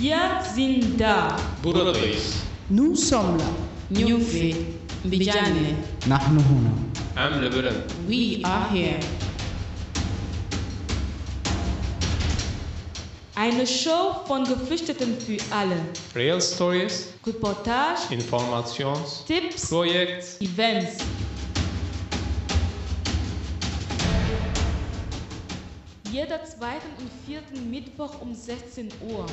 Wir sind da. Buradayız. Nous sommes là. Nyufi. Mbijane. Nahnu huna. Amle Bülent. We are here. Eine Show von Geflüchteten für alle. Real Stories, Reportage, Informations, Tipps, Projekt, Events. Jeder zweiten und vierten Mittwoch um 16 Uhr.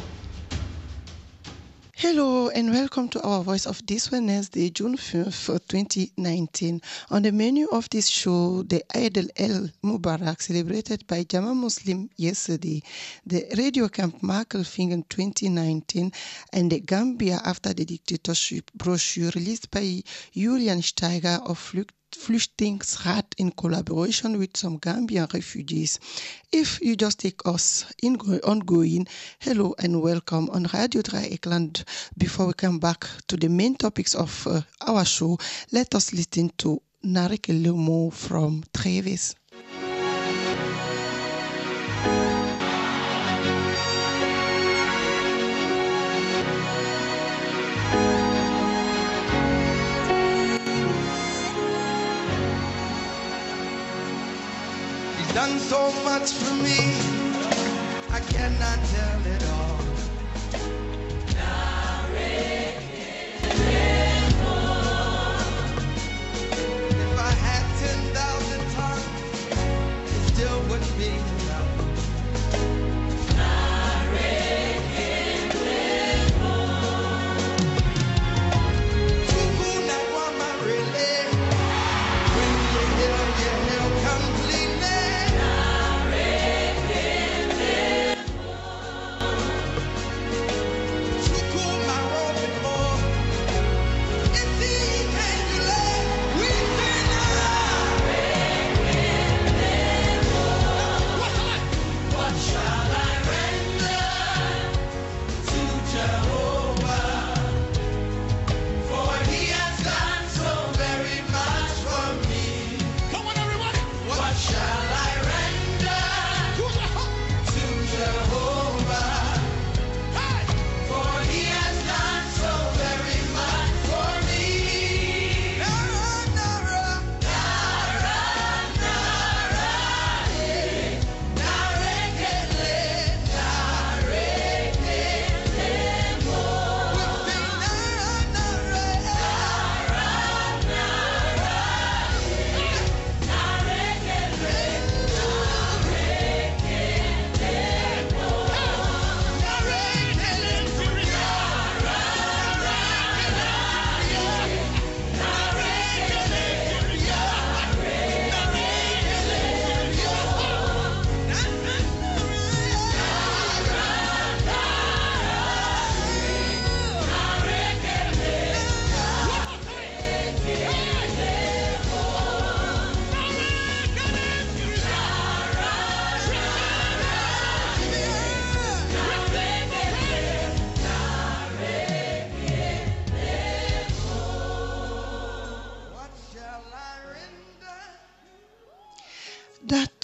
Hello and welcome to our Voice of this Wednesday, June 5th, 2019. On the menu of this show, the Eid al Mubarak celebrated by Jama Muslim yesterday, the Radio Camp Makelfingen 2019, and the Gambia after the dictatorship brochure released by Julian Steiger of Flucht Flüchtlingsrat in collaboration with some Gambian refugees. If you just take us in ongoing, hello and welcome on Radio Dreieckland. Before we come back to the main topics of uh, our show, let us listen to Narek Lumo from Trevis. Done so much for me, I cannot tell it all.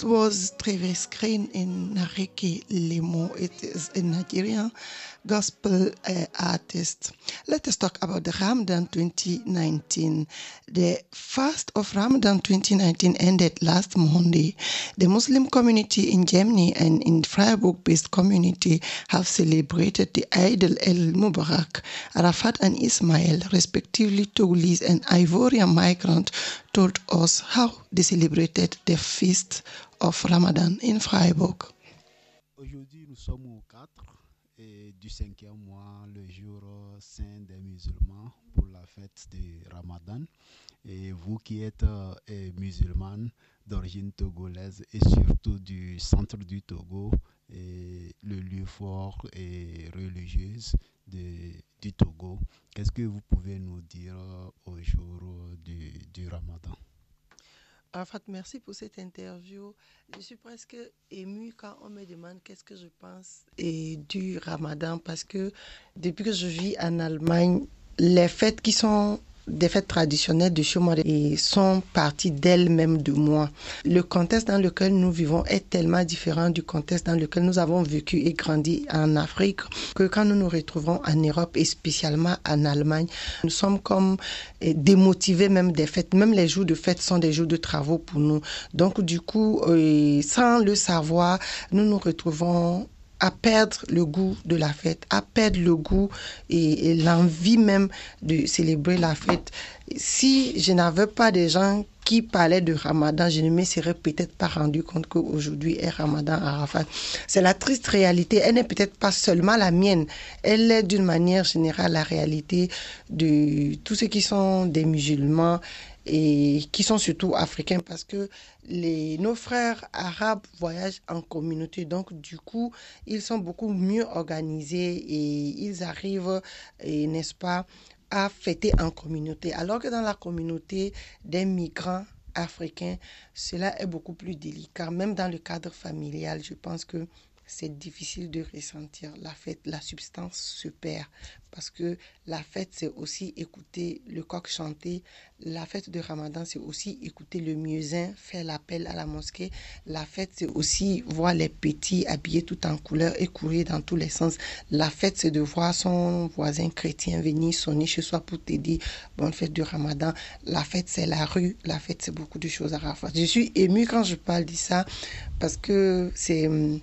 Was Travis Green in Nareke Lemo. It is a Nigerian gospel uh, artist. Let us talk about the Ramadan 2019. The fast of Ramadan 2019 ended last Monday. The Muslim community in Germany and in Freiburg-based community have celebrated the Eid al-Mubarak. Arafat and Ismail, respectively Togolese and Ivorian migrant, told us how they celebrated the feast Ramadan in Freiburg. Aujourd'hui, nous sommes au 4 et du cinquième mois, le jour saint des musulmans pour la fête de Ramadan. Et vous qui êtes euh, musulmane d'origine togolaise et surtout du centre du Togo, le lieu fort et religieuse de- du Togo, qu'est-ce que vous pouvez nous dire euh, au jour du Ramadan? Arafat, merci pour cette interview. Je suis presque émue quand on me demande qu'est-ce que je pense du ramadan parce que depuis que je vis en Allemagne, les fêtes qui sont des fêtes traditionnelles de chez moi et sont parties d'elles-mêmes de moi. Le contexte dans lequel nous vivons est tellement différent du contexte dans lequel nous avons vécu et grandi en Afrique que quand nous nous retrouvons en Europe et spécialement en Allemagne, nous sommes comme eh, démotivés même des fêtes. Même les jours de fête sont des jours de travaux pour nous. Donc du coup, euh, sans le savoir, nous nous retrouvons à perdre le goût de la fête, à perdre le goût et, l'envie même de célébrer la fête. Si je n'avais pas des gens qui parlaient de Ramadan, je ne me serais peut-être pas rendu compte qu'aujourd'hui est Ramadan Arafat. C'est la triste réalité. Elle n'est peut-être pas seulement la mienne. Elle est d'une manière générale la réalité de tous ceux qui sont des musulmans et qui sont surtout africains parce que nos frères arabes voyagent en communauté. Donc, du coup, ils sont beaucoup mieux organisés et ils arrivent, n'est-ce pas, à fêter en communauté. Alors que dans la communauté des migrants africains, cela est beaucoup plus délicat. Même dans le cadre familial, je pense que c'est difficile de ressentir. La fête, la substance se perd. Parce que la fête, c'est aussi écouter le coq chanter. La fête de Ramadan, c'est aussi écouter le muezzin faire l'appel à la mosquée. La fête, c'est aussi voir les petits habillés tout en couleur et courir dans tous les sens. La fête, c'est de voir son voisin chrétien venir sonner chez soi pour dire bonne fête de Ramadan. La fête, c'est la rue. La fête, c'est beaucoup de choses à Rafat. Je suis émue quand je parle de ça parce que c'est hum,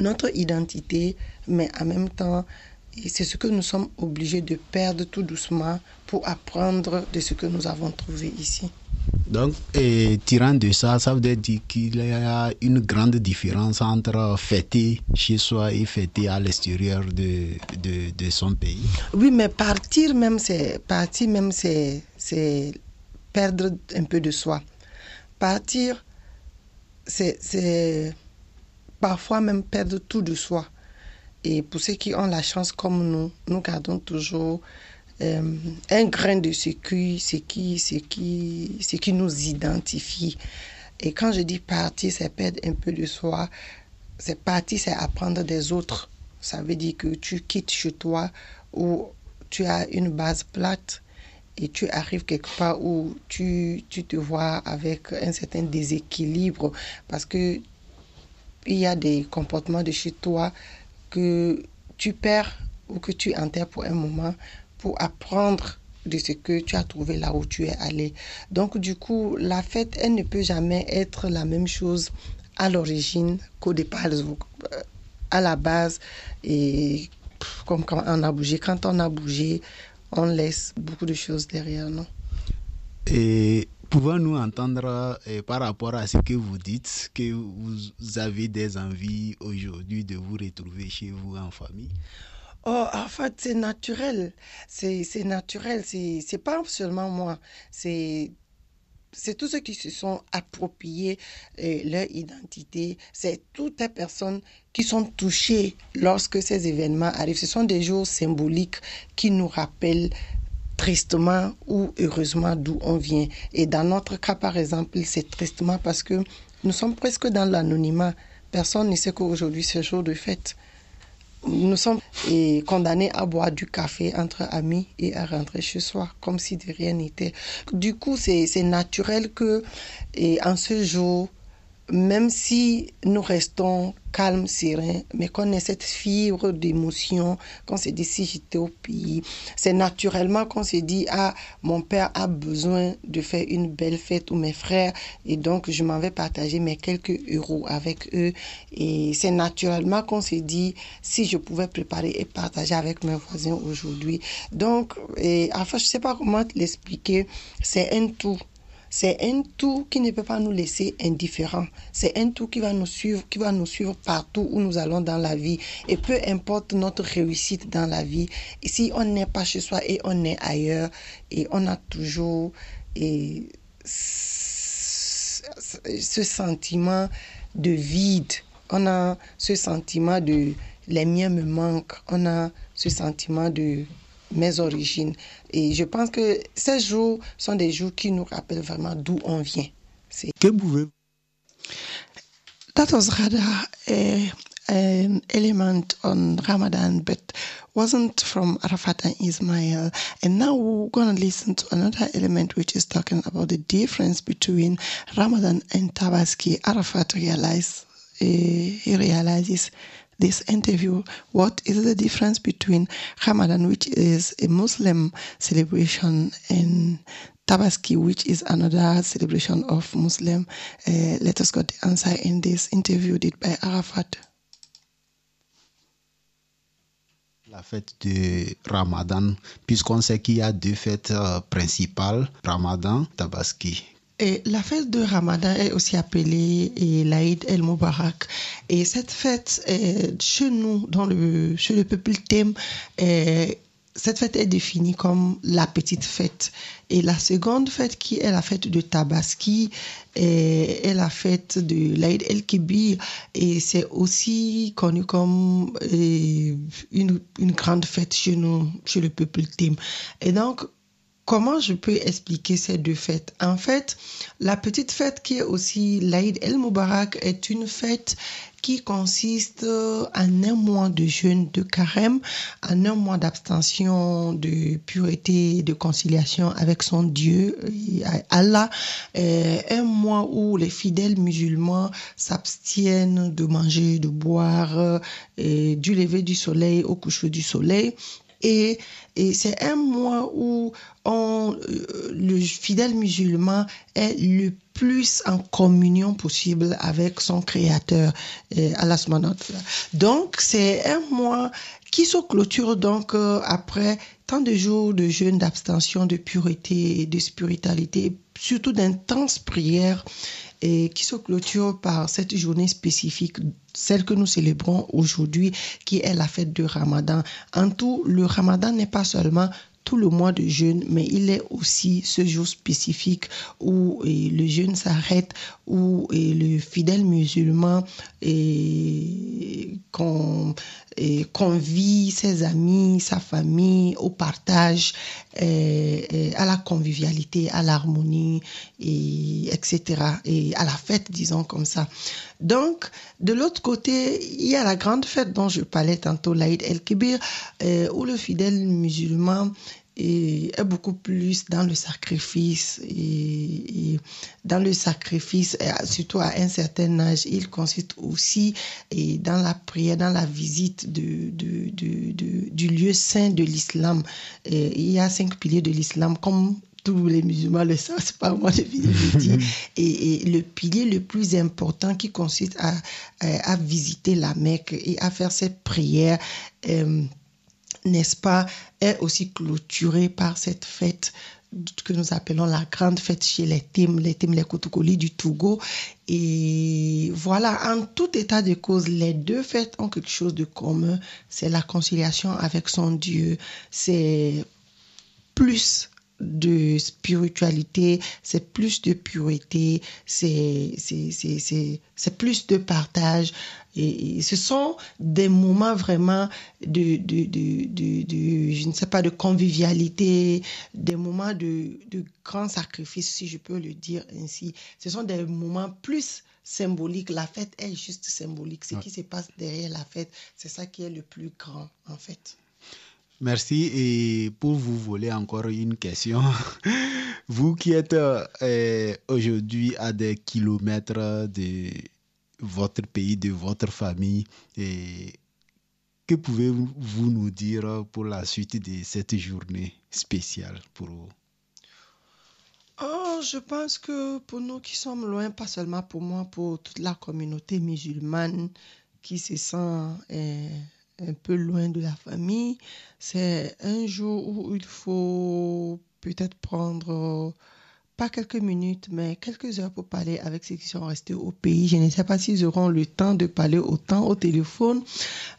notre identité, mais en même temps, c'est ce que nous sommes obligés de perdre tout doucement pour apprendre de ce que nous avons trouvé ici. Donc, et tirant de ça, ça veut dire qu'il y a une grande différence entre fêter chez soi et fêter à l'extérieur de, de, de, son pays. Oui, mais partir même, c'est partir même, c'est perdre un peu de soi. Partir, c'est parfois même perdre tout de soi. Et pour ceux qui ont la chance comme nous, nous gardons toujours euh, un grain de ce qui, ce, qui, ce, qui, ce qui nous identifie. Et quand je dis partir, c'est perdre un peu de soi. C'est partir, c'est apprendre des autres. Ça veut dire que tu quittes chez toi où tu as une base plate et tu arrives quelque part où tu, tu te vois avec un certain déséquilibre parce que il y a des comportements de chez toi que tu perds ou que tu enterres pour un moment pour apprendre de ce que tu as trouvé là où tu es allé. Donc du coup, la fête, elle ne peut jamais être la même chose à l'origine qu'au départ, euh, à la base. Et comme quand on a bougé, quand on a bougé, on laisse beaucoup de choses derrière nous. Et Pouvons-nous entendre eh, par rapport à ce que vous dites que vous avez des envies aujourd'hui de vous retrouver chez vous en famille? Oh, en fait, c'est naturel. C'est naturel. C'est pas seulement moi. C'est c'est tous ceux qui se sont appropriés eh, leur identité, c'est toutes les personnes qui sont touchées lorsque ces événements arrivent. Ce sont des jours symboliques qui nous rappellent tristement ou heureusement d'où on vient. Et dans notre cas, par exemple, c'est tristement parce que nous sommes presque dans l'anonymat. Personne ne sait qu'aujourd'hui c'est jour de fête. Nous sommes condamnés à boire du café entre amis et à rentrer chez soi comme si de rien n'était. Du coup, c'est naturel que et en ce jour, même si nous restons calmes, sereins, mais qu'on ait cette fibre d'émotion, qu'on se dit si j'étais au pays, c'est naturellement qu'on se dit ah mon père a besoin de faire une belle fête ou mes frères et donc je m'en vais partager mes quelques euros avec eux et c'est naturellement qu'on se dit si je pouvais préparer et partager avec mes voisins aujourd'hui. Donc et enfin je sais pas comment te l'expliquer, c'est un tout. C'est un tout qui ne peut pas nous laisser indifférents. C'est un tout qui va nous suivre, qui va nous suivre partout où nous allons dans la vie. Et peu importe notre réussite dans la vie, si on n'est pas chez soi et on est ailleurs, et on a toujours ce sentiment de vide. On a ce sentiment de les miens me manquent. On a ce sentiment de mes origines. Et je pense que ces jours sont des jours qui nous rappellent vraiment d'où on vient. Que pouvez That was rather a, an element on Ramadan, but wasn't from Arafat and Ismail. And now we're going to listen to another element which is talking about the difference between Ramadan and Tabaski. Arafat realized, uh, he realizes this interview what is the difference between Ramadan, which is a Muslim celebration, and Tabaski, which is another celebration of Muslim. Uh, let us get the answer in this interview did by Arafat. La fête de Ramadan, puisqu'on sait qu'il y a deux fêtes euh, principales, Ramadan, Tabaski. La fête de Ramadan est aussi appelée l'Aïd El Mubarak. Et cette fête, chez nous, dans le, chez le peuple thème, cette fête est définie comme la petite fête. Et la seconde fête, qui est la fête de Tabaski, est, est la fête de l'Aïd El-Kibir. Et c'est aussi connu comme une, une grande fête chez nous, chez le peuple thème. Et donc, Comment je peux expliquer ces deux fêtes? En fait, la petite fête qui est aussi l'Aïd El Mubarak est une fête qui consiste en un mois de jeûne de carême, en un mois d'abstention, de pureté, de conciliation avec son Dieu, Allah, un mois où les fidèles musulmans s'abstiennent de manger, de boire, et du lever du soleil au coucher du soleil. Et, c'est un mois où on, le fidèle musulman est le plus en communion possible avec son créateur, euh, Allah Donc, c'est un mois qui se clôture donc euh, après tant de jours de jeûne, d'abstention, de pureté et de spiritualité, surtout d'intenses prières et qui se clôture par cette journée spécifique, celle que nous célébrons aujourd'hui, qui est la fête de Ramadan. En tout, le Ramadan n'est pas seulement tout le mois de jeûne, mais il est aussi ce jour spécifique où le jeûne s'arrête, où le fidèle musulman et, et, convie ses amis, sa famille au partage, et, à la convivialité, à l'harmonie, et, etc. Et à la fête, disons comme ça. Donc, de l'autre côté, il y a la grande fête dont je parlais tantôt, l'Aïd el-Kibir, euh, où le fidèle musulman est beaucoup plus dans le sacrifice et, dans le sacrifice, surtout à un certain âge, il consiste aussi et dans la prière, dans la visite de, de, de, du lieu saint de l'islam. Il y a cinq piliers de l'islam, comme tous les musulmans le savent, c'est pas moi de le dire. Et, et, le pilier le plus important qui consiste à, à, visiter la Mecque et à faire cette prière, euh, n'est-ce pas, est aussi clôturé par cette fête que nous appelons la grande fête chez les Tim, les Tim, les Koutoukoli du Togo. Et voilà, en tout état de cause, les deux fêtes ont quelque chose de commun. C'est la conciliation avec son Dieu. C'est plus de spiritualité, c'est plus de pureté, c'est c'est plus de partage. Et, ce sont des moments vraiment de, de, de, de, je ne sais pas, de convivialité, des moments de, de grand sacrifice, si je peux le dire ainsi. Ce sont des moments plus symboliques. La fête est juste symbolique. Ce qui se passe derrière la fête, c'est ça qui est le plus grand, en fait. Merci. Et pour vous voler encore une question, vous qui êtes euh, aujourd'hui à des kilomètres de votre pays, de votre famille, que pouvez-vous nous dire pour la suite de cette journée spéciale pour vous? Oh, je pense que pour nous qui sommes loin, pas seulement pour moi, pour toute la communauté musulmane qui se sent eh, un peu loin de la famille. C'est un jour où il faut peut-être prendre pas quelques minutes, mais quelques heures pour parler avec ceux qui sont restés au pays. Je ne sais pas s'ils auront le temps de parler autant au téléphone,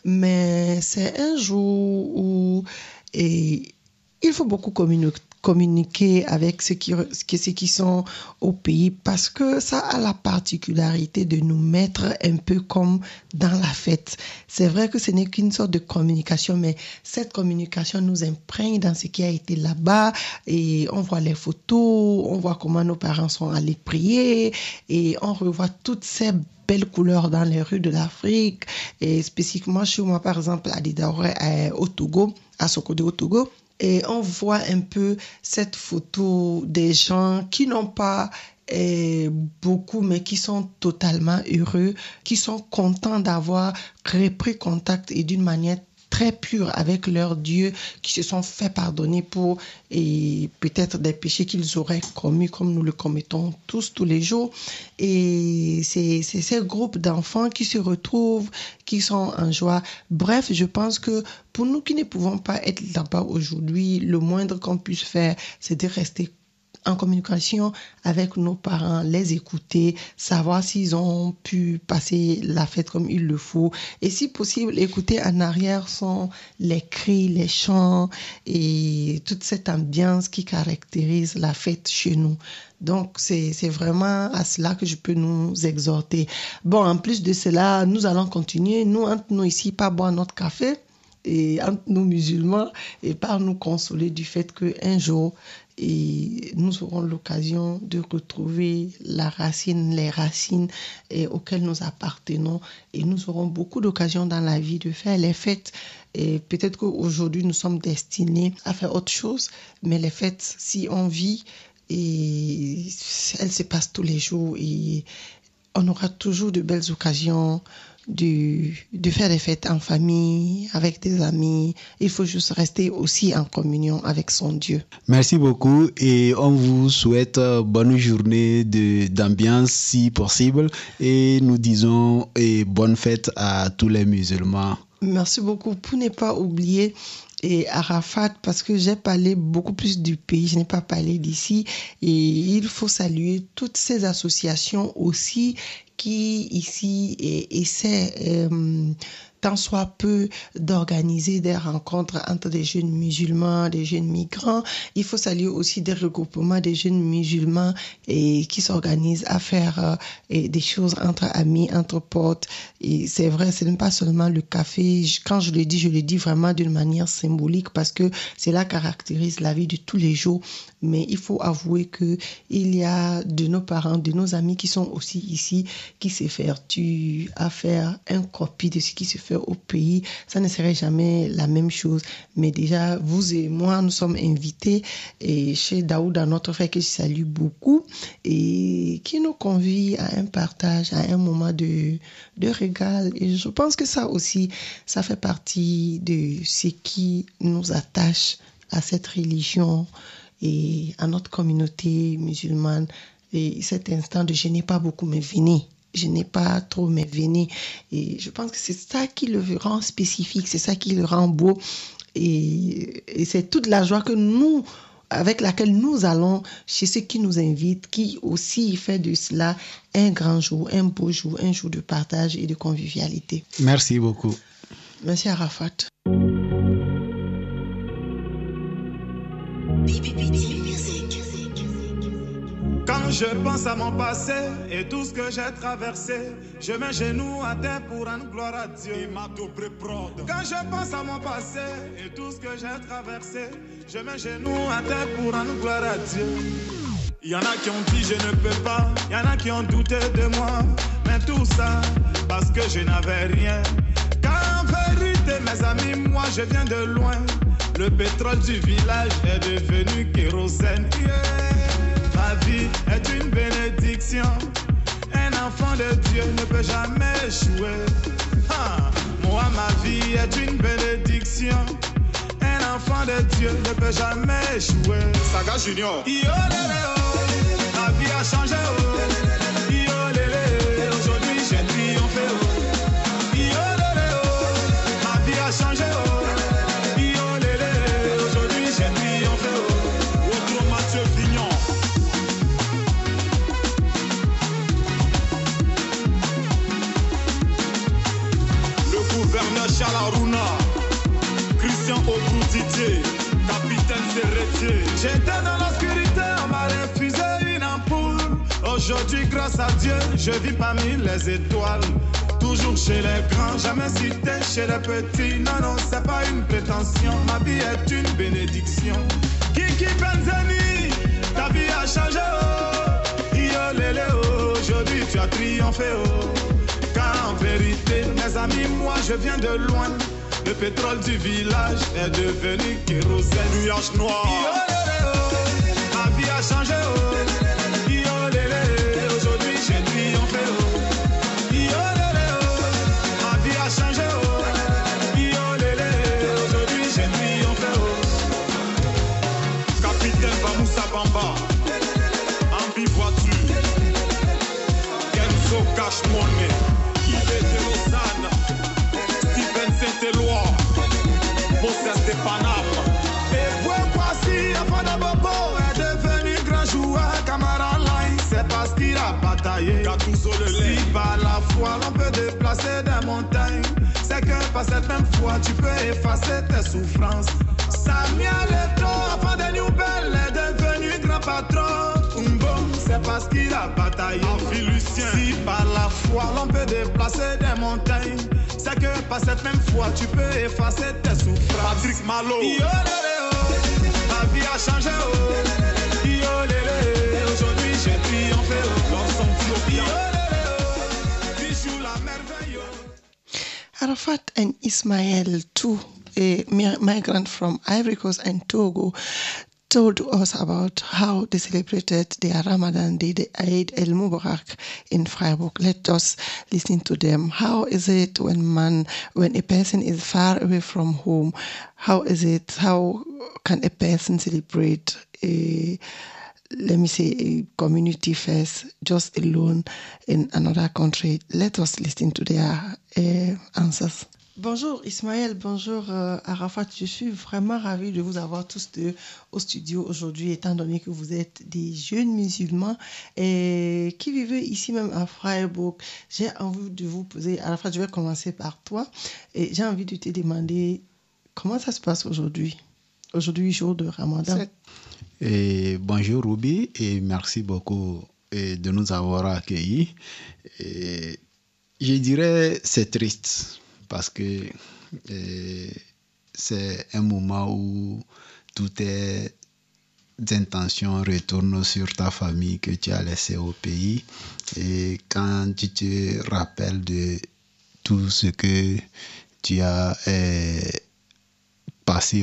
mais c'est un jour où il faut beaucoup communiquer communiquer avec ceux qui, ceux qui sont au pays parce que ça a la particularité de nous mettre un peu comme dans la fête. C'est vrai que ce n'est qu'une sorte de communication, mais cette communication nous imprègne dans ce qui a été là-bas et on voit les photos, on voit comment nos parents sont allés prier et on revoit toutes ces belles couleurs dans les rues de l'Afrique. Et spécifiquement chez moi, par exemple, à Didaore, au Togo, à Sokodé au Togo. Et on voit un peu cette photo des gens qui n'ont pas eh, beaucoup, mais qui sont totalement heureux, qui sont contents d'avoir repris contact et d'une manière très purs avec leur Dieu, qui se sont fait pardonner pour et peut-être des péchés qu'ils auraient commis comme nous le commettons tous tous les jours. Et c'est ces groupes d'enfants qui se retrouvent, qui sont en joie. Bref, je pense que pour nous qui ne pouvons pas être là-bas aujourd'hui, le moindre qu'on puisse faire, c'est de rester en communication avec nos parents, les écouter, savoir s'ils ont pu passer la fête comme il le faut. Et si possible, écouter en arrière sont les cris, les chants et toute cette ambiance qui caractérise la fête chez nous. Donc, c'est vraiment à cela que je peux nous exhorter. Bon, en plus de cela, nous allons continuer. Nous, entre nous ici, pas boire notre café et entre nous musulmans et par nous consoler du fait qu'un jour, et nous aurons l'occasion de retrouver la racine, les racines auxquelles nous appartenons. Et nous aurons beaucoup d'occasions dans la vie de faire les fêtes. Et peut-être qu'aujourd'hui nous sommes destinés à faire autre chose, mais les fêtes, si on vit, et elles se passent tous les jours et on aura toujours de belles occasions de, de faire des fêtes en famille, avec des amis. Il faut juste rester aussi en communion avec son Dieu. Merci beaucoup et on vous souhaite euh, bonne journée d'ambiance si possible et nous disons et bonne fête à tous les musulmans. Merci beaucoup. Pour ne pas oublier, et Arafat parce que j'ai parlé beaucoup plus du pays, je n'ai pas parlé d'ici et il faut saluer toutes ces associations aussi qui ici essaient euh, tant soit peu d'organiser des rencontres entre des jeunes musulmans, des jeunes migrants. Il faut saluer aussi des regroupements des jeunes musulmans et qui s'organisent à faire euh, des choses entre amis, entre potes. Et c'est vrai, ce n'est pas seulement le café. Quand je le dis, je le dis vraiment d'une manière symbolique parce que cela caractérise la vie de tous les jours. Mais il faut avouer que il y a de nos parents, de nos amis qui sont aussi ici, qui s'effortuent à faire un copie de ce qui se fait au pays, ça ne serait jamais la même chose. Mais déjà, vous et moi, nous sommes invités et chez Daouda, notre frère que je salue beaucoup et qui nous convie à un partage, à un moment de, de régal. Et je pense que ça aussi, ça fait partie de ce qui nous attache à cette religion et à notre communauté musulmane. Et cet instant de je n'ai pas beaucoup, mais venez, je n'ai pas trop mes Et je pense que c'est ça qui le rend spécifique, c'est ça qui le rend beau. Et, c'est toute la joie que nous, avec laquelle nous allons chez ceux qui nous invitent, qui aussi fait de cela un grand jour, un beau jour, un jour de partage et de convivialité. Merci beaucoup. Merci Arafat. Je pense à mon passé et tout ce que j'ai traversé, je mets genoux à terre pour rendre gloire à Dieu. Quand je pense à mon passé et tout ce que j'ai traversé, je mets genoux à terre pour rendre gloire à Dieu. Il y en a qui ont dit je ne peux pas, il y en a qui ont douté de moi, mais tout ça parce que je n'avais rien. Car en vérité, mes amis, moi je viens de loin. Le pétrole du village est devenu kérosène ma vie est une bénédiction. Un enfant de Dieu ne peut jamais échouer. Moi, ma vie est une bénédiction. Un enfant de Dieu ne peut jamais échouer. Saga Junior. Yo, ma vie a changé. Oh. Yo, J'étais dans l'obscurité, on m'a refusé une ampoule. Aujourd'hui, grâce à Dieu, je vis parmi les étoiles. Toujours chez les grands, jamais cité chez les petits. Non, non, c'est pas une prétention. Ma vie est une bénédiction. Kiki Benzeni, ta vie a changé. Oh. Yo, lélé, oh. aujourd'hui tu as triomphé. Oh. amis, moi je viens de loin. Le pétrole du village est devenu kérosène. Nuage noir. Ma vie Si par la foi l'on peut déplacer des montagnes, c'est que par cette même foi tu peux effacer tes souffrances. Samuel Leto, avant des nouvelles, est devenu grand patron. C'est parce qu'il a bataillé. Si par la foi l'on peut déplacer des montagnes, c'est que par cette même foi tu peux effacer tes souffrances. Patrick Malo. Yo, oh. Ma vie a changé. Oh. Yo. Arafat and Ismail, two a mi- from Ivory Coast and Togo, told us about how they celebrated their Ramadan Day, the Eid el Mubarak in Freiburg. Let us listen to them. How is it when man, when a person is far away from home? How is it? How can a person celebrate a let me say a community fest just alone in another country. Let us listen to their uh, answers. Bonjour Ismaël, bonjour euh, Arafat. Je suis vraiment ravie de vous avoir tous deux au studio aujourd'hui, étant donné que vous êtes des jeunes musulmans et qui vivez ici même à Freiburg. J'ai envie de vous poser, Arafat, je vais commencer par toi et j'ai envie de te demander comment ça se passe aujourd'hui, aujourd'hui jour de Ramadan. Bonjour Ruby et merci beaucoup de nous avoir accueillis. Je dirais c'est triste parce que c'est un moment où toutes tes intentions retournent sur ta famille que tu as laissée au pays et quand tu te rappelles de tout ce que tu as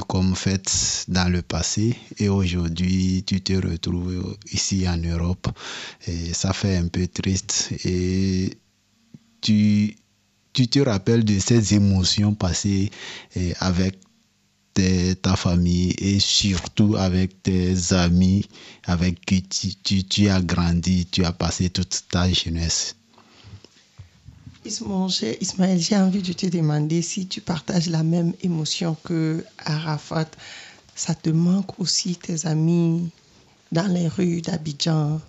comme fête dans le passé et aujourd'hui tu te retrouves ici en Europe et ça fait un peu triste et tu, tu te rappelles de ces émotions passées avec ta famille et surtout avec tes amis avec qui tu, tu- tu as grandi, tu as passé toute ta jeunesse. Mon Ismaël, j'ai envie de te demander si tu partages la même émotion que Arafat. Ça te manque aussi tes amis dans les rues d'Abidjan?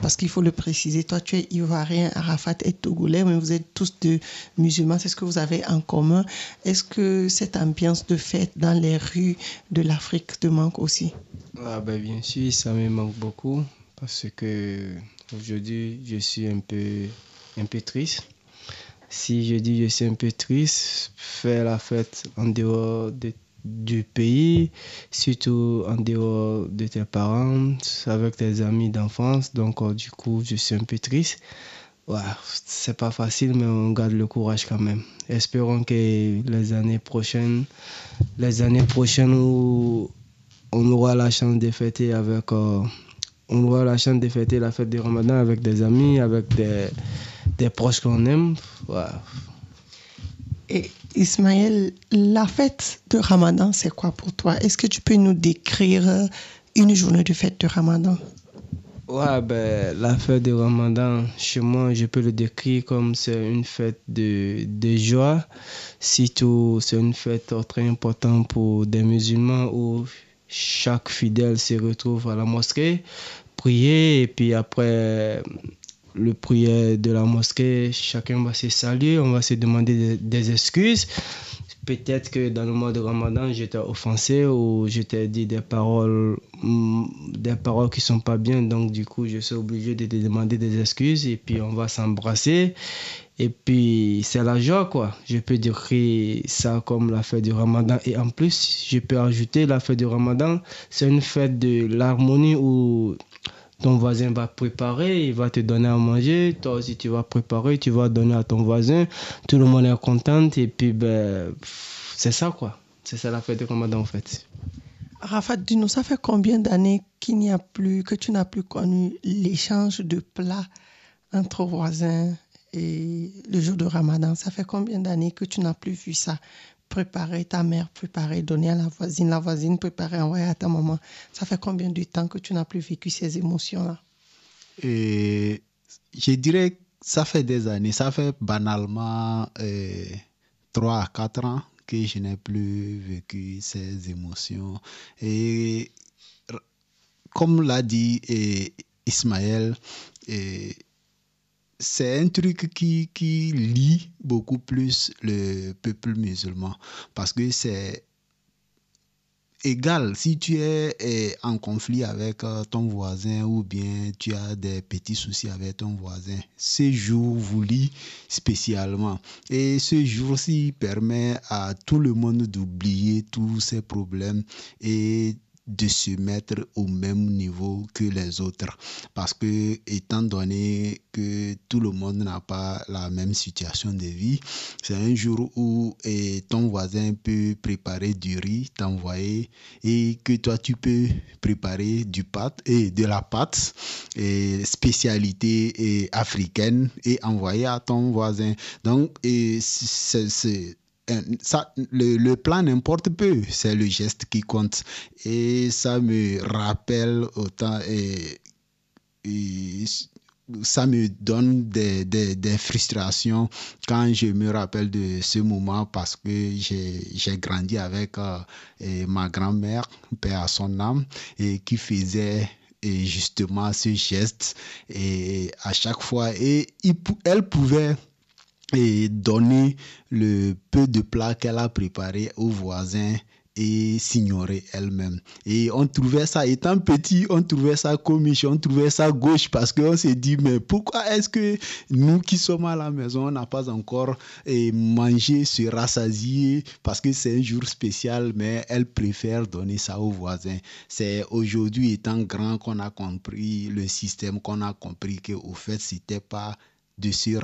Parce qu'il faut le préciser, toi tu es ivoirien, Arafat est togolais, mais vous êtes tous deux musulmans, c'est ce que vous avez en commun. Est-ce que cette ambiance de fête dans les rues de l'Afrique te manque aussi? Ah ben bien sûr, ça me manque beaucoup parce que aujourd'hui je suis un peu, un peu triste. Si je dis je suis un peu triste, faire la fête en dehors de- du pays, surtout en dehors de tes parents, avec tes amis d'enfance, donc euh, du coup je suis un peu triste. Ouais, c'est pas facile, mais on garde le courage quand même. Espérons que les années prochaines, les années prochaines où on aura la chance de fêter avec euh, on aura la chance de fêter la fête du Ramadan avec des amis, avec des, des proches qu'on aime. Ouais. Et Ismaël, la fête de Ramadan, c'est quoi pour toi? Est-ce que tu peux nous décrire euh, une journée de fête de Ramadan? Ouais, ben, la fête du Ramadan, chez moi, je peux le décrire comme c'est une fête de, de joie. Surtout, c'est une fête très importante pour des musulmans où chaque fidèle se retrouve à la mosquée, prier, et puis après le prière de la mosquée, chacun va se saluer, on va se demander des, excuses. Peut-être que dans le mois de Ramadan, j'étais offensé ou j'étais dit des paroles, mm, des paroles qui sont pas bien. Donc, du coup, je suis obligé de te demander des excuses et puis on va s'embrasser. Et puis, c'est la joie, quoi. Je peux décrire ça comme la fête du Ramadan. Et en plus, je peux ajouter la fête du Ramadan, c'est une fête de l'harmonie où ton voisin va préparer, il va te donner à manger, toi aussi tu vas préparer, tu vas donner à ton voisin, tout le monde est content et puis ben, c'est ça quoi. C'est ça la fête de Ramadan en fait. Rafat, dis-nous, ça fait combien d'années qu'il n'y a plus, que tu n'as plus connu l'échange de plats entre voisins et le jour de Ramadan? Ça fait combien d'années que tu n'as plus vu ça? Préparer ta mère, préparer, donner à la voisine, la voisine préparer, envoyer à ta maman. Ça fait combien de temps que tu n'as plus vécu ces émotions-là? Et je dirais que ça fait des années, ça fait banalement euh, 3 à 4 ans que je n'ai plus vécu ces émotions. Et comme l'a dit eh, Ismaël, eh, c'est un truc qui, qui lie beaucoup plus le peuple musulman parce que c'est égal si tu es eh, en conflit avec euh, ton voisin ou bien tu as des petits soucis avec ton voisin. Ce jour vous lie spécialement et ce jour-ci permet à tout le monde d'oublier tous ses problèmes et de se mettre au même niveau que les autres. Parce que, étant donné que tout le monde n'a pas la même situation de vie, c'est un jour où eh, ton voisin peut préparer du riz, t'envoyer, et que toi, tu peux préparer du pâte et de la pâte, et spécialité eh, africaine, et envoyer à ton voisin. Donc, eh, c'est le, plan n'importe peu, c'est le geste qui compte. Et ça me rappelle autant et, ça me donne des, frustrations quand je me rappelle de ce moment parce que j'ai grandi avec euh, ma grand-mère, paix à son âme, et qui faisait justement ce geste et à chaque fois et elle pouvait et donner le peu de plats qu'elle a préparé aux voisins et s'ignorer elle-même. Et on trouvait ça, étant petit, on trouvait ça comique, on trouvait ça gauche parce qu'on s'est dit, mais pourquoi est-ce que nous qui sommes à la maison, on n'a pas encore eh, mangé, se rassasier parce que c'est un jour spécial, mais elle préfère donner ça aux voisins. C'est aujourd'hui, étant grand, qu'on a compris le système, qu'on a compris que au fait, c'était pas de se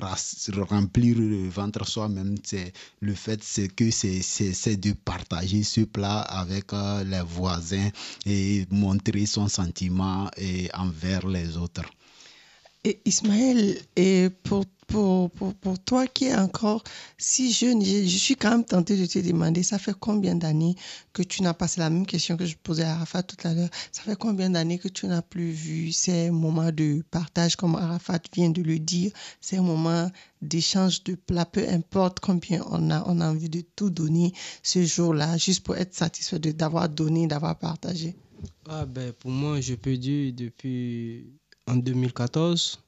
remplir le ventre soi-même. C'est le fait c'est que c'est de partager ce plat avec euh, les voisins et montrer son sentiment envers les autres. Et Ismaël, et pour, pour, pour, pour toi qui es encore si jeune, je, suis quand même tentée de te demander, ça fait combien d'années que tu n'as pas, c'est la même question que je posais à Arafat tout à l'heure, ça fait combien d'années que tu n'as plus vu ces moments de partage, comme Arafat vient de le dire, ces moments d'échange de plats, peu importe combien on a, on a envie de tout donner ce jour-là, juste pour être satisfait d'avoir donné, d'avoir partagé? Ah ben, pour moi, je peux dire depuis en 2014,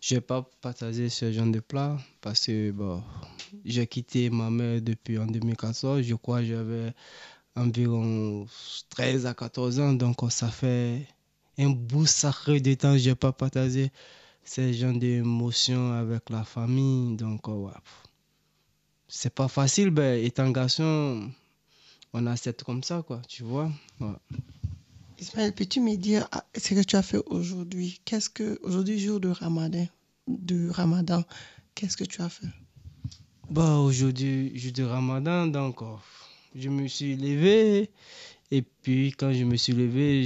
je n'ai pas partagé ce genre de plat parce que bon, j'ai quitté ma mère depuis en 2014. Je crois que j'avais environ 13 à 14 ans, donc ça fait un bout sacré de temps que je n'ai pas partagé ce genre d'émotions avec la famille. Donc, euh, ouais. c'est pas facile, ben, étant garçon, on accepte comme ça, quoi, tu vois. Ismaël, peux-tu me dire ah, ce que tu as fait aujourd'hui Qu'est-ce que aujourd'hui jour de Ramadan, de Ramadan, qu'est-ce que tu as fait? Bah, aujourd'hui, jour de Ramadan, donc euh, je me suis levé. Et puis, quand je me suis levé,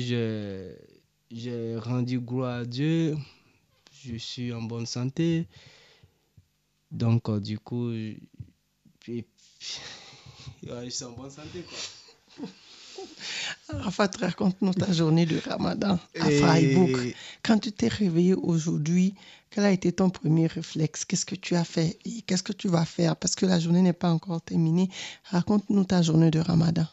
j'ai, rendu gloire à Dieu. Je suis en bonne santé. Donc, euh, du coup, je, je suis en bonne santé, quoi. Arafat, raconte-nous ta journée de Ramadan à Et- Freiburg. Quand tu t'es réveillé aujourd'hui, quel a été ton premier réflexe? Qu'est-ce que tu as fait? Et qu'est-ce que tu vas faire? Parce que la journée n'est pas encore terminée. Raconte-nous ta journée de Ramadan.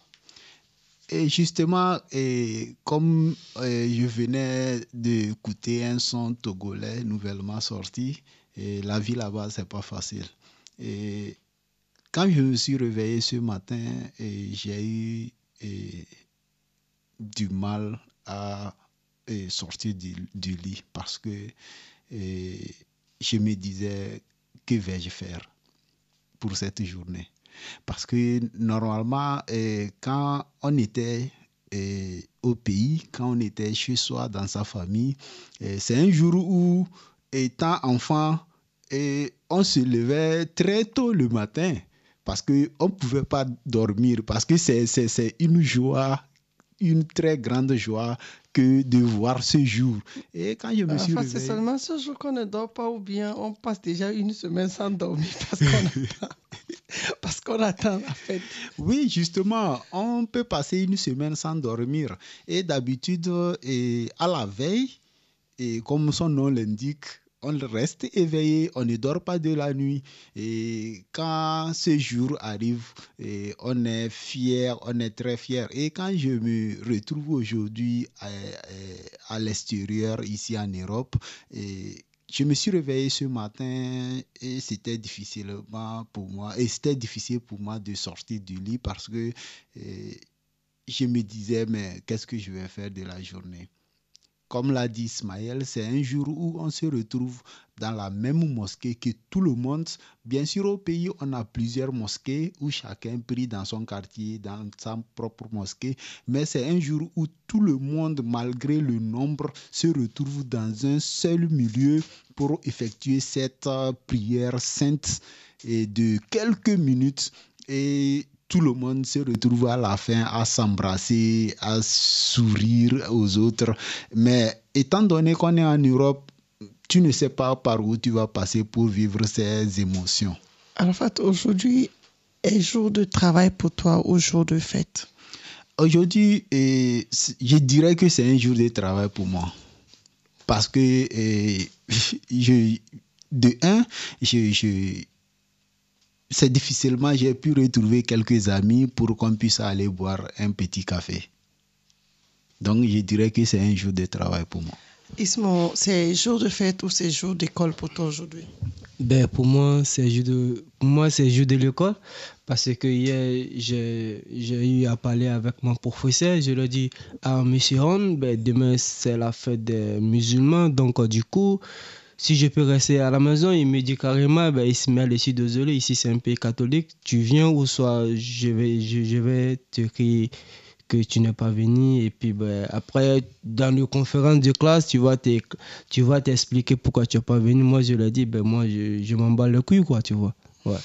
Et justement, et comme je venais d'écouter un son togolais nouvellement sorti, et la vie là-bas, c'est pas facile. Et quand je me suis réveillé ce matin, et j'ai eu du mal à sortir du, lit parce que je me disais, que vais-je faire pour cette journée? Parce que normalement, quand on était au pays, quand on était chez soi, dans sa famille, c'est un jour où, étant enfant, et on se levait très tôt le matin parce qu'on ne pouvait pas dormir, parce que c'est une joie, une très grande joie que de voir ce jour. Et quand je me suis enfin, C'est seulement ce jour qu'on ne dort pas ou bien on passe déjà une semaine sans dormir parce qu'on attend, parce qu'on attend la fête. Oui, justement, on peut passer une semaine sans dormir. Et d'habitude, à la veille, et comme son nom l'indique, on reste éveillé, on ne dort pas de la nuit. Et quand ce jour arrive, on est fier, on est très fier. Et quand je me retrouve aujourd'hui à, l'extérieur, ici en Europe, je me suis réveillé ce matin et c'était difficilement pour moi. Et c'était difficile pour moi de sortir du lit parce que je me disais, mais qu'est-ce que je vais faire de la journée? Comme l'a dit Ismaël, c'est un jour où on se retrouve dans la même mosquée que tout le monde. Bien sûr, au pays, on a plusieurs mosquées où chacun prie dans son quartier, dans sa propre mosquée. Mais c'est un jour où tout le monde, malgré le nombre, se retrouve dans un seul milieu pour effectuer cette euh, prière sainte de quelques minutes. Et tout le monde se retrouve à la fin à s'embrasser, à sourire aux autres. Mais étant donné qu'on est en Europe, tu ne sais pas par où tu vas passer pour vivre ces émotions. En fait, aujourd'hui est jour de travail pour toi ou jour de fête? Aujourd'hui, je dirais que c'est un jour de travail pour moi. Parce que je, de un, je, je, c'est difficilement j'ai pu retrouver quelques amis pour qu'on puisse aller boire un petit café. Donc je dirais que c'est un jour de travail pour moi. Ismo, c'est jour de fête ou c'est jour d'école pour toi aujourd'hui? Ben, Pour moi, c'est jour de, pour moi, c'est jour de l'école parce que hier, j'ai, eu à parler avec mon professeur. Je lui ai dit, ah, monsieur Hon, ben, demain, c'est la fête des musulmans. Donc, du coup, si je peux rester à la maison, il me dit carrément, ben, Ismaël, je suis désolé, ici c'est un pays catholique, tu viens ou soit je vais, je, vais te crier que tu n'es pas venu. Et puis ben, après, dans les conférences de classe, tu vas, tu vas t'expliquer pourquoi tu n'es pas venu. Moi, je lui ai dit, ben, moi, je, je m'en bats le cul, quoi, tu vois. Ouais.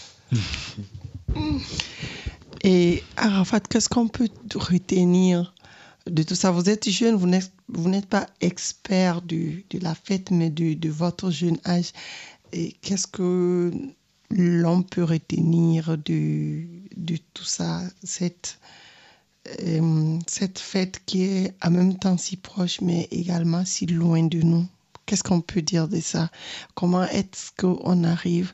Et Arafat, qu'est-ce qu'on peut retenir de tout ça. Vous êtes jeune, vous n'êtes pas expert de la fête, mais de, votre jeune âge. Et qu'est-ce que l'on peut retenir de, tout ça, euh, cette fête qui est en même temps si proche, mais également si loin de nous? Qu'est-ce qu'on peut dire de ça? Comment est-ce qu'on arrive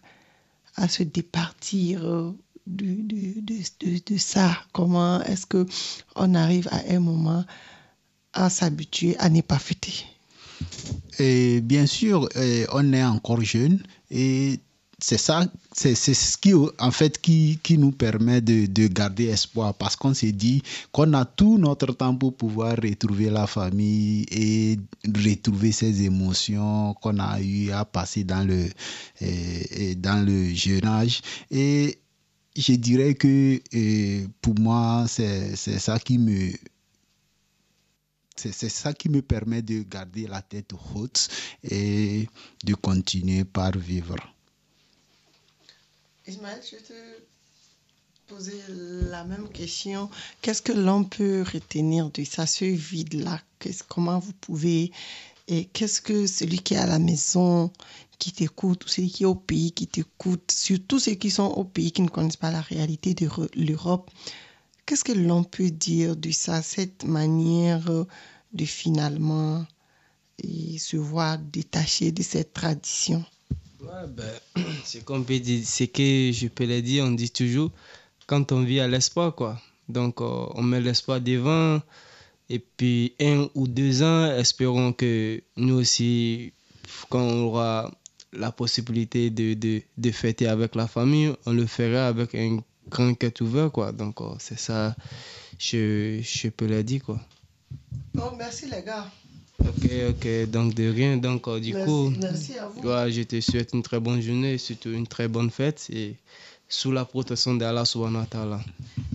à se départir euh, de, de, de, ça Comment est-ce que on arrive à un moment à s'habituer à ne pas fêter et Bien sûr, on est encore jeune et c'est ça, c'est ce qui, en fait, qui, qui nous permet de, de garder espoir parce qu'on s'est dit qu'on a tout notre temps pour pouvoir retrouver la famille et retrouver ces émotions qu'on a eu à passer dans le, dans le jeune âge. Et je dirais que euh, pour moi, c'est ça qui me c'est ça qui me permet de garder la tête haute et de continuer par vivre. Ismaël, je vais te poser la même question. Qu'est-ce que l'on peut retenir de ça, ce vide-là? Comment vous pouvez... Et qu'est-ce que celui qui est à la maison qui t'écoutent, ou ceux qui sont au pays qui t'écoutent, surtout ceux qui sont au pays qui ne connaissent pas la réalité de l'Europe, qu'est-ce que l'on peut dire de ça, cette manière de finalement se voir détaché de cette tradition? Ouais, ben, C'est c'est que je peux le dire, on dit toujours, quand on vit à l'espoir, quoi. Donc, euh, on met l'espoir devant, et puis un ou deux ans, espérons que nous aussi, quand on aura la possibilité de, de, de, fêter avec la famille, on le fera avec un grand cœur ouvert, quoi. Donc, oh, c'est ça, je, je peux le dire, quoi. Bon, merci les gars. Ok, ok, donc de rien. Donc, oh, du coup, merci à vous. je te souhaite une très bonne journée, surtout une très bonne fête et sous la protection d'Allah subhanahu wa ta'ala.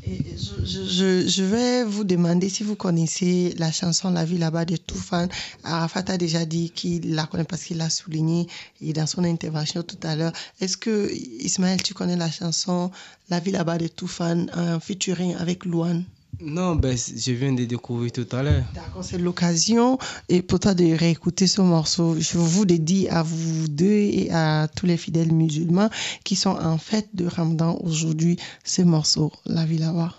Je- je- je vais vous demander si vous connaissez la chanson La vie là-bas de Toufan. Arafat a déjà dit qu'il la connaît parce qu'il l'a souligné et dans son intervention tout à l'heure. Est-ce que, Ismaël, tu connais la chanson La vie là-bas de Toufan en featuring avec Louane? Non, ben, je viens de découvrir tout à l'heure. D'accord, c'est l'occasion et pour toi de réécouter ce morceau. Je vous dédie à vous deux et à tous les fidèles musulmans qui sont en fête de Ramadan aujourd'hui ce morceau, La vie là-bas.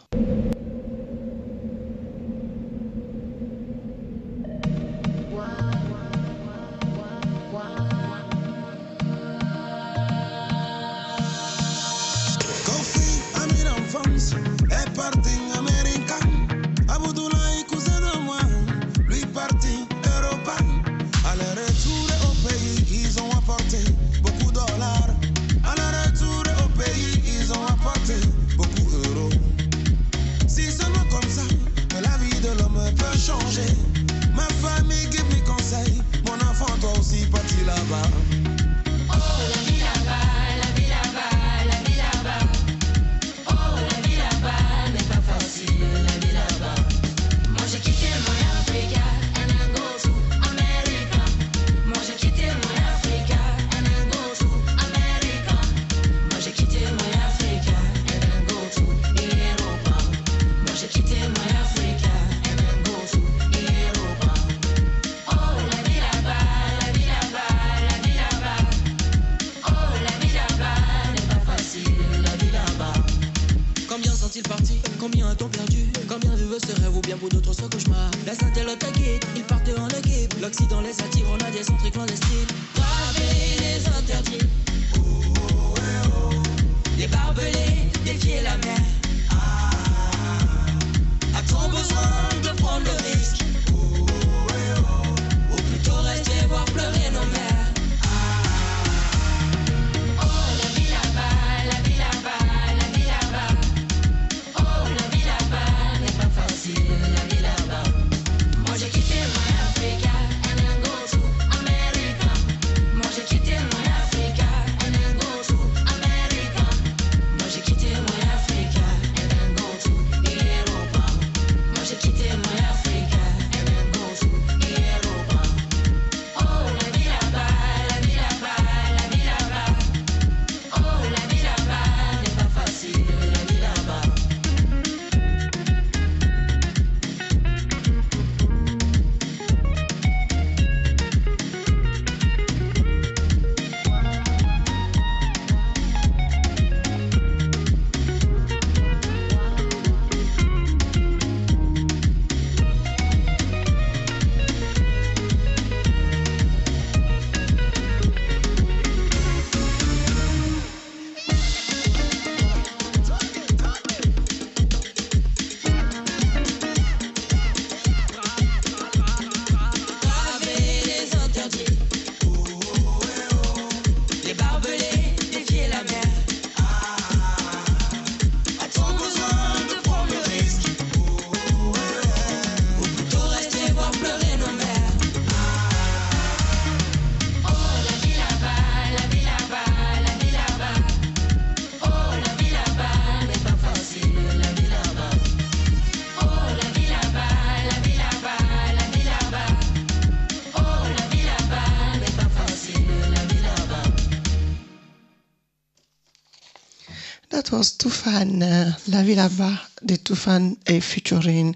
Uh, La de uh, featuring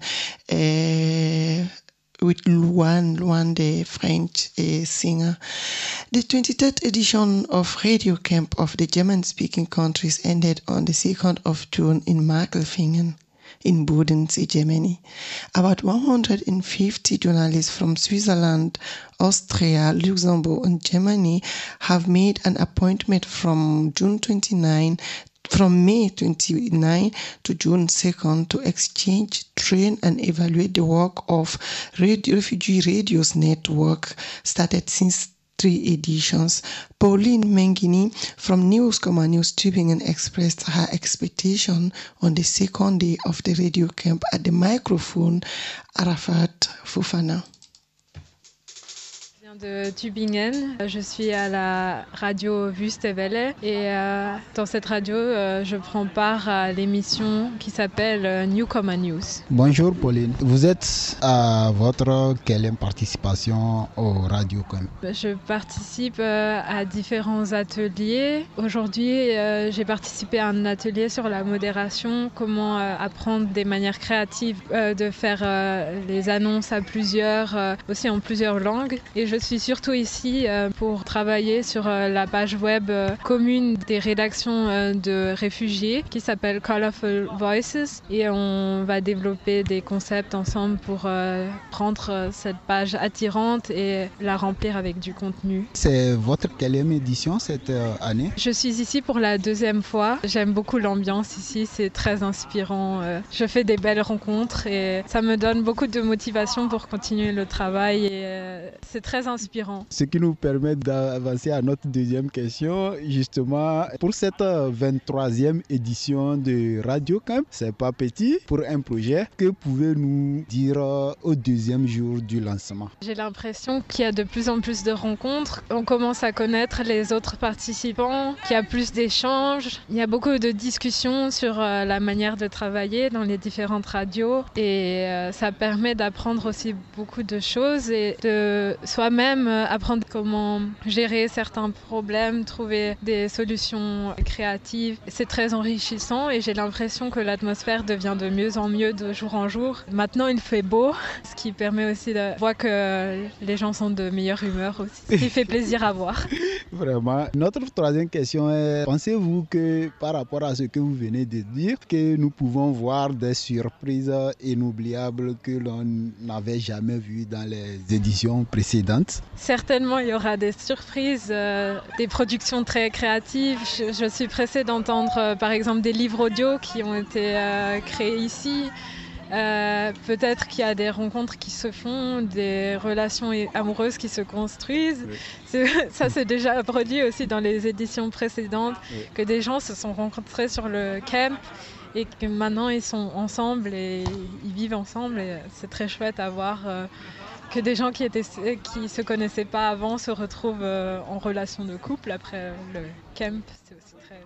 uh, with Luan, Luan, the French singer. The 23rd edition of Radio Camp of the German-speaking countries ended on the 2nd of June in Markelfingen in Bodensee, Germany. About 150 journalists from Switzerland, Austria, Luxembourg, and Germany have made an appointment from June 29 from May 29 to June 2nd to exchange, train, and evaluate the work of Radio, Refugee Radios Network started since three editions. Pauline Mengini from Newscomer News Tübingen expressed her expectation on the second day of the radio camp at the microphone Arafat Fufana. Un de Tübingen. Je suis à la radio Wüste Welle et euh, dans cette radio, euh, je prends part à l'émission qui s'appelle euh, Newcomer News. Bonjour Pauline, vous êtes à votre quelle participation au Radio Camp Je participe euh, à différents ateliers. Aujourd'hui, j'ai participé à un atelier sur la modération, comment apprendre des manières créatives de faire les annonces à plusieurs, aussi en plusieurs langues. Et je suis surtout ici euh, pour travailler sur euh, la page web euh, commune des rédactions de réfugiés qui s'appelle Colorful Voices. Et on va développer des concepts ensemble pour prendre cette page attirante et la remplir avec du contenu. C'est votre quelle édition cette année? Je suis ici pour la deuxième fois. J'aime beaucoup l'ambiance ici, c'est très inspirant. Je fais des belles rencontres et ça me donne beaucoup de motivation pour continuer le travail et c'est très inspirant. Ce qui nous permet d'avancer à notre deuxième question, justement, pour cette euh, 23e édition de Radio Camp, c'est pas petit pour un projet. Que pouvez-nous dire au deuxième jour du lancement? J'ai l'impression qu'il y a de plus en plus de rencontres. On commence à connaître les autres participants, qu'il y a plus d'échanges. Il y a beaucoup de discussions sur euh, la manière de travailler dans les différentes radios et euh, ça permet d'apprendre aussi beaucoup de choses et de soi-même euh, apprendre comment gérer certains problèmes, trouver des solutions créatives. C'est très enrichissant et j'ai l'impression que l'atmosphère devient de mieux en mieux de jour en jour. Maintenant, il fait beau, ce qui permet aussi de voir que les gens sont de meilleure humeur aussi, ce qui fait plaisir à voir. Vraiment. Notre troisième question est, pensez-vous que par rapport à ce que vous venez de dire, que nous pouvons voir des surprises inoubliables que l'on n'avait jamais vues dans les éditions précédentes? Certainement, il y aura des surprises, euh, des productions très créatives. Je, je suis pressée d'entendre, euh, par exemple, des livres audio qui ont été euh, créés ici. Euh, Peut-être qu'il y a des rencontres qui se font, des relations amoureuses qui se construisent. Ça s'est déjà produit aussi dans les éditions précédentes, Oui. que des gens se sont rencontrés sur le camp et que maintenant ils sont ensemble et ils vivent ensemble. Et c'est très chouette à voir euh, que des gens qui étaient qui se connaissaient pas avant se retrouvent euh, en relation de couple après le camp. C'est aussi très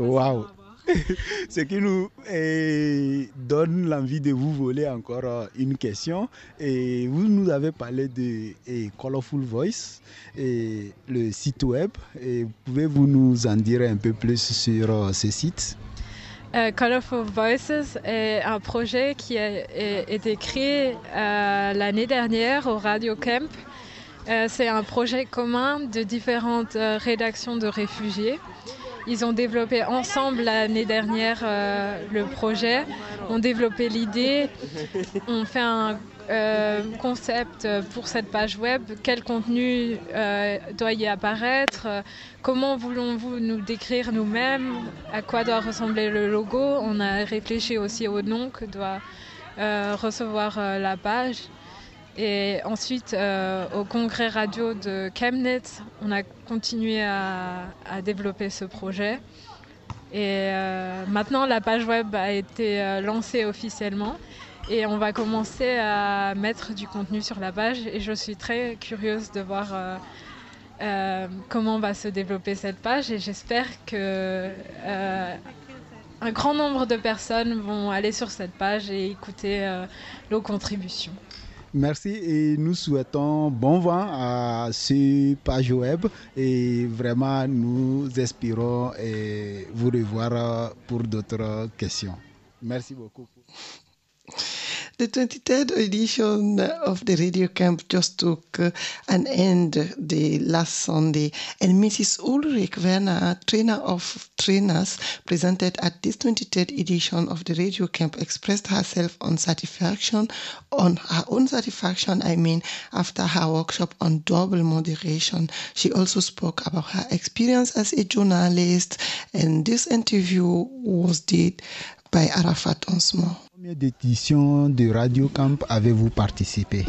Waouh Ce qui nous eh, donne l'envie de vous voler encore euh, une question. Et vous nous avez parlé de eh, Colorful Voice, et le site web. Et Pouvez-vous nous en dire un peu plus sur euh, ce site? Euh, Colorful Voices est un projet qui a é- été créé euh, l'année dernière au Radio Camp. Euh, C'est un projet commun de différentes rédactions de réfugiés. Ils ont développé ensemble l'année dernière le projet, ont développé l'idée, ont fait un euh, concept pour cette page web, quel contenu euh, doit y apparaître, comment voulons-vous nous décrire nous-mêmes, à quoi doit ressembler le logo. On a réfléchi aussi au nom que doit euh, recevoir la page. Et ensuite, au congrès radio de Chemnitz, on a continué à, développer ce projet. Et maintenant, la page web a été lancée officiellement. Et on va commencer à mettre du contenu sur la page. Et je suis très curieuse de voir euh, euh, comment va se développer cette page. Et j'espère que euh, un grand nombre de personnes vont aller sur cette page et écouter euh, nos contributions. Merci et nous souhaitons bon vent à ce page web et vraiment nous espérons vous revoir pour d'autres questions. Merci beaucoup. The 23rd edition of the Radio Camp just took uh, an end the last Sunday, and Mrs. Ulrich Werner, trainer of trainers, presented at this 23rd edition of the Radio Camp, expressed herself on satisfaction, on her own satisfaction, I mean, after her workshop on double moderation. She also spoke about her experience as a journalist, and this interview was did by Arafat Osmo. Combien d'éditions de Radio Camp avez-vous participé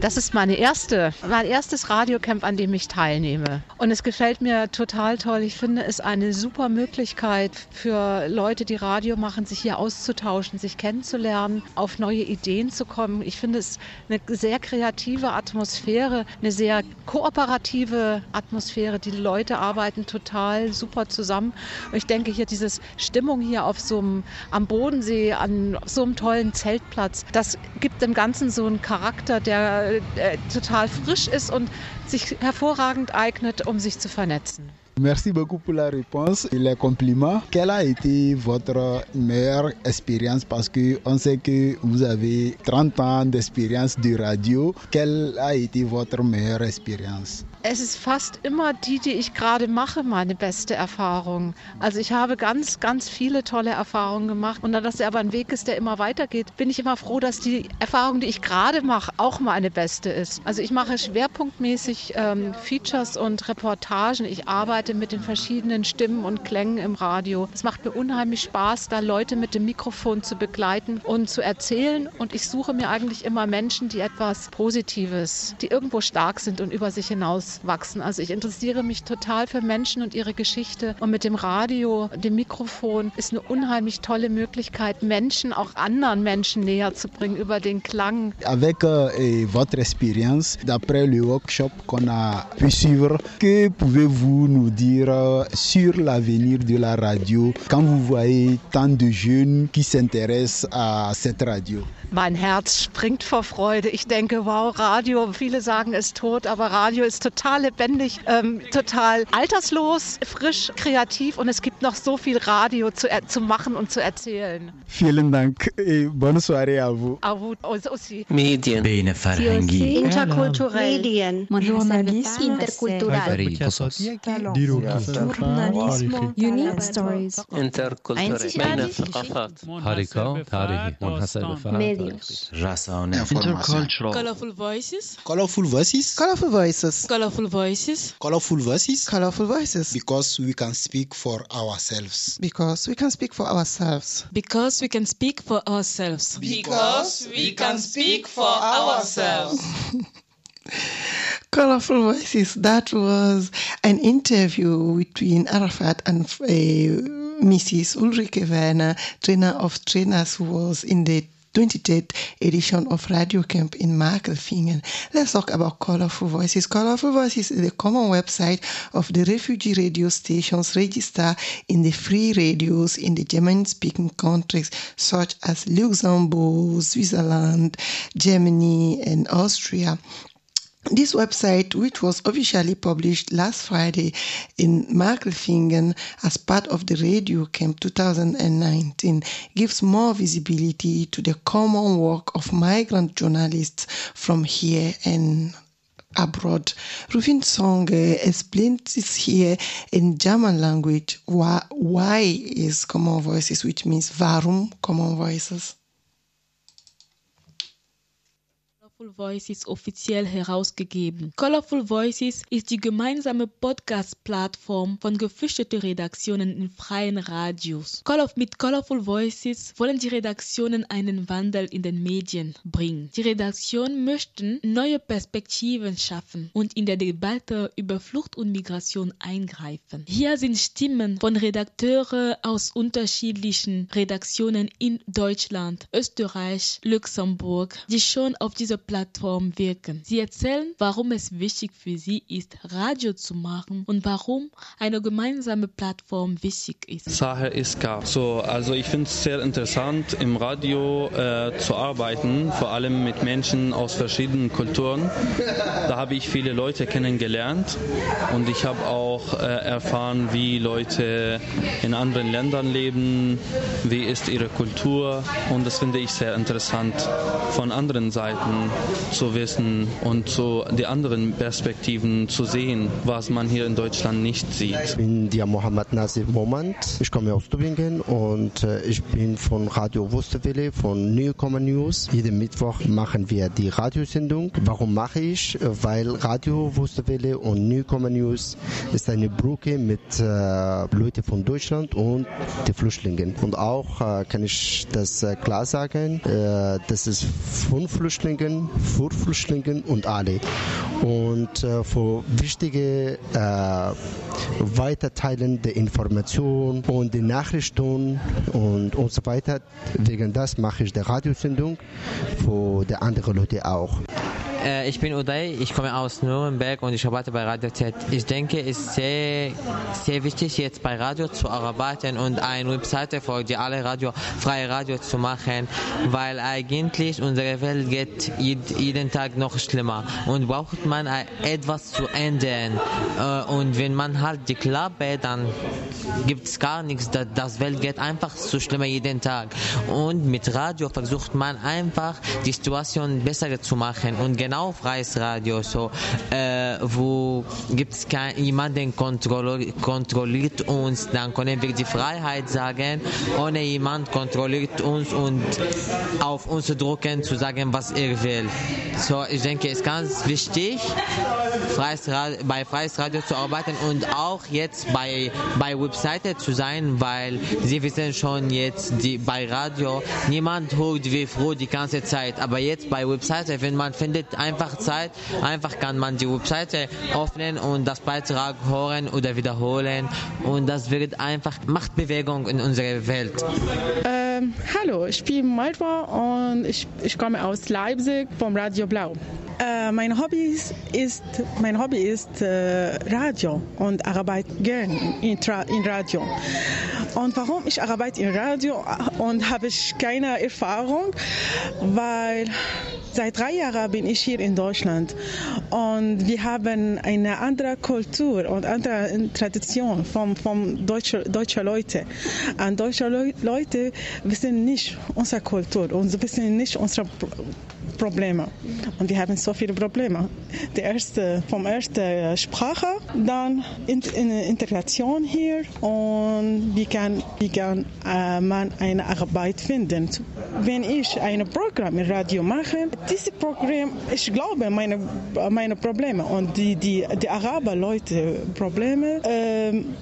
Das ist meine erste, mein erstes Radiocamp, an dem ich teilnehme. Und es gefällt mir total toll. Ich finde es eine super Möglichkeit für Leute, die Radio machen, sich hier auszutauschen, sich kennenzulernen, auf neue Ideen zu kommen. Ich finde es eine sehr kreative Atmosphäre, eine sehr kooperative Atmosphäre. Die Leute arbeiten total super zusammen. Und ich denke hier diese Stimmung hier auf so einem, am Bodensee, an so einem tollen Zeltplatz, das gibt dem Ganzen so einen Charakter, der äh, total frisch ist und sich hervorragend eignet, um sich zu vernetzen. Merci beaucoup pour la réponse et les compliments. Quelle a été votre meilleure expérience Parce qu'on sait que vous avez 30 ans d'expérience de radio. Quelle a été votre meilleure expérience Es ist fast immer die, die ich gerade mache, meine beste Erfahrung. Also ich habe ganz, ganz viele tolle Erfahrungen gemacht. Und da das aber ein Weg ist, der immer weitergeht, bin ich immer froh, dass die Erfahrung, die ich gerade mache, auch meine beste ist. Also ich mache schwerpunktmäßig ähm, Features und Reportagen. Ich arbeite mit den verschiedenen Stimmen und Klängen im Radio. Es macht mir unheimlich Spaß, da Leute mit dem Mikrofon zu begleiten und zu erzählen. Und ich suche mir eigentlich immer Menschen, die etwas Positives, die irgendwo stark sind und über sich hinaus wachsen. Also ich interessiere mich total für Menschen und ihre Geschichte. Und mit dem Radio, dem Mikrofon ist eine unheimlich tolle Möglichkeit, Menschen, auch anderen Menschen näher zu bringen über den Klang. Avec euh, votre expérience, d'après le workshop qu'on a pu suivre, que pouvez-vous nous dire euh, sur l'avenir de la radio quand vous voyez tant de jeunes qui s'intéressent à cette radio Mein Herz springt vor Freude. Ich denke, wow, Radio, viele sagen es tot, aber Radio ist total lebendig, ähm, total alterslos, frisch, kreativ und es gibt noch so viel Radio zu, zu machen und zu erzählen. Vielen Dank et bonne soirée à vous. À vous aussi. Medien. بين فرهنگی Interkulturell. Medien. Journalisme. Intercultural. Journalismo. Unique stories. interkulturell بين الثقافات حركة تاريخي منحصر بفعل رسانه Colorful voices. Colorful voices. Colorful voices. Colorful Voices. Colorful voices. Colorful voices. Because we can speak for ourselves. Because we can speak for ourselves. Because we can speak for ourselves. Because we can speak for ourselves. Colorful Voices. That was an interview between Arafat and uh, Mrs. Ulrike Werner, trainer of trainers, who was in the 23rd edition of Radio Camp in Markelfingen. Let's talk about Colorful Voices. Colorful Voices is the common website of the refugee radio stations registered in the free radios in the German-speaking countries such as Luxembourg, Switzerland, Germany, and Austria. This website, which was officially published last Friday in Markelfingen as part of the Radio Camp 2019, gives more visibility to the common work of migrant journalists from here and abroad. Rufin Song explains this here in German language. Why, why is Common Voices, which means Warum Common Voices? Colorful Voices offiziell herausgegeben. Colorful Voices ist die gemeinsame Podcast-Plattform von geflüchteten Redaktionen in freien Radios. Mit Colorful Voices wollen die Redaktionen einen Wandel in den Medien bringen. Die Redaktionen möchten neue Perspektiven schaffen und in der Debatte über Flucht und Migration eingreifen. Hier sind Stimmen von Redakteuren aus unterschiedlichen Redaktionen in Deutschland, Österreich, Luxemburg, die schon auf dieser Plattform wirken. Sie erzählen, warum es wichtig für sie ist, Radio zu machen und warum eine gemeinsame Plattform wichtig ist. Sache Iska. So, also ich finde es sehr interessant, im Radio äh, zu arbeiten, vor allem mit Menschen aus verschiedenen Kulturen. Da habe ich viele Leute kennengelernt und ich habe auch äh, erfahren, wie Leute in anderen Ländern leben, wie ist ihre Kultur und das finde ich sehr interessant von anderen Seiten zu wissen und so die anderen Perspektiven zu sehen, was man hier in Deutschland nicht sieht. Ich bin der Mohammed Nasir Momand. Ich komme aus Tübingen und äh, ich bin von Radio Wusterwelle von Newcomer News. Jeden Mittwoch machen wir die Radiosendung. Warum mache ich? Weil Radio Wusterwelle und Newcomer News ist eine Brücke mit äh, Leuten von Deutschland und den Flüchtlingen. Und auch äh, kann ich das äh, klar sagen, äh, das ist von Flüchtlingen, für Flüchtlingen und alle. Und äh, für wichtige äh, Weiterteilen der Informationen und die Nachrichten und, und so weiter. Wegen das mache ich die Radiosendung für die anderen Leute auch. Äh, ich bin Uday, ich komme aus Nürnberg und ich arbeite bei Radio Z. Ich denke, es ist sehr, sehr wichtig, jetzt bei Radio zu arbeiten und eine Webseite für die alle Radio, freie Radio zu machen, weil eigentlich unsere Welt geht jed- jeden Tag noch schlimmer und braucht man äh, etwas zu ändern. Äh, Und wenn man halt die Klappe, dann gibt es gar nichts. Da- Das Welt geht einfach so schlimmer jeden Tag. Und mit Radio versucht man einfach die Situation besser zu machen und genau freies Radio, so äh, wo gibt es jemanden kontrolli kontrolliert uns, dann können wir die Freiheit sagen, ohne jemand kontrolliert uns und auf uns drücken zu sagen, was er will. So, ich denke, es ist ganz wichtig, freies Radio, bei freies Radio zu arbeiten und auch jetzt bei, bei Webseite zu sein, weil Sie wissen schon jetzt, die, bei Radio, niemand hört wie früher die ganze Zeit, aber jetzt bei Webseite, wenn man findet einfach Zeit, einfach kann man die Webseite öffnen und das Beitrag hören oder wiederholen und das wird einfach Machtbewegung in unserer Welt. Ähm, hallo, ich bin Malva und ich, ich komme aus Leipzig vom Radio Blau. Äh, mein Hobby ist, ist, mein Hobby ist äh, Radio und arbeite gerne in, in Radio. Und warum ich arbeite in Radio und habe ich keine Erfahrung, weil seit drei Jahren bin ich hier in Deutschland und wir haben eine andere Kultur und andere Tradition von, von deutschen deutsche Leute. Und deutsche Leu Leute wissen nicht unsere Kultur und sie wissen nicht unsere Probleme. Und wir haben so viele Probleme. Die erste, vom ersten Sprache, dann in, in Integration hier und wie kann, wie kann äh, man eine Arbeit finden. Wenn ich ein Programm im Radio mache, dieses Programm, ich glaube meine, meine Probleme und die, die, die Araber-Leute Probleme, ähm,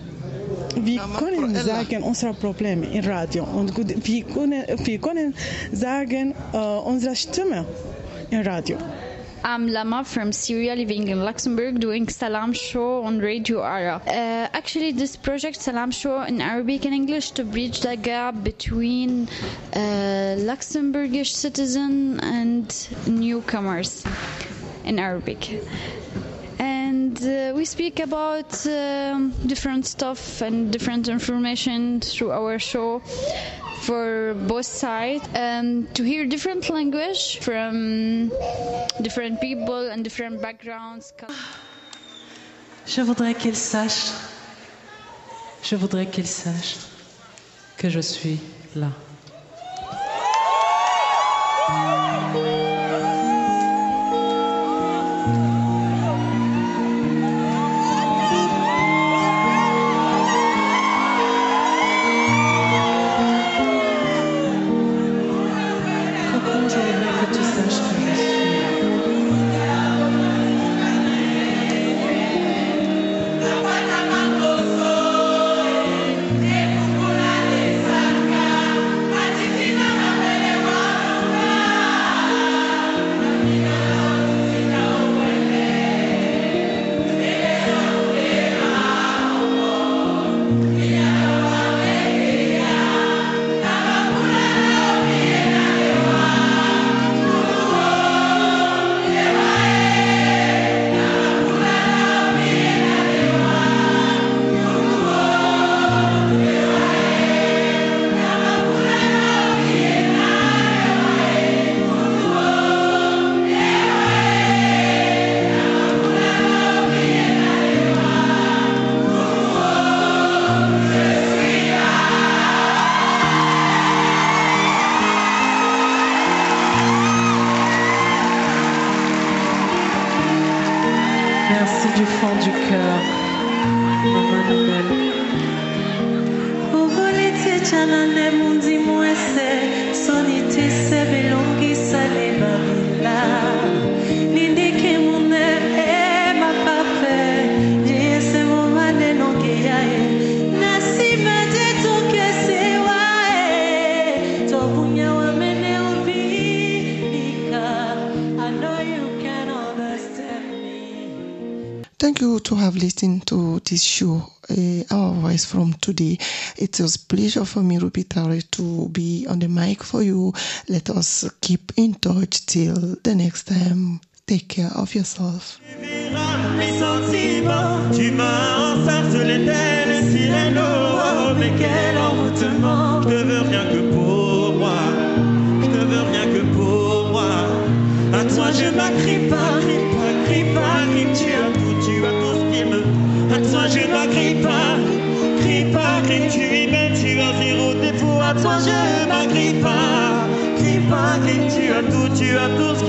wir können sagen unsere Probleme im Radio und gut, wir können, wir können sagen äh, unsere Stimme im Radio. I'm Lama from Syria, living in Luxembourg, doing Salam Show on Radio Ara. Uh, actually, this project, Salam Show in Arabic and English, to bridge the gap between uh, Luxembourgish citizen and newcomers in Arabic. And uh, we speak about um, different stuff and different information through our show for both sides um, to hear different language from different people and different backgrounds. Je voudrais qu'il sache, je voudrais qu'il sache que je suis là. this show, eh, Our Voice from Today. It was pleasure for me, Ruby Tari, to be on the mic for you. Let us keep in touch till the next time. Take care of yourself. je m'agrippe pas, crie pas, crie tu es belle, tu as zéro défaut à toi, je m'agrippe pas, crie pas, crie tu as tout, tu as tout.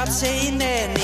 stop saying that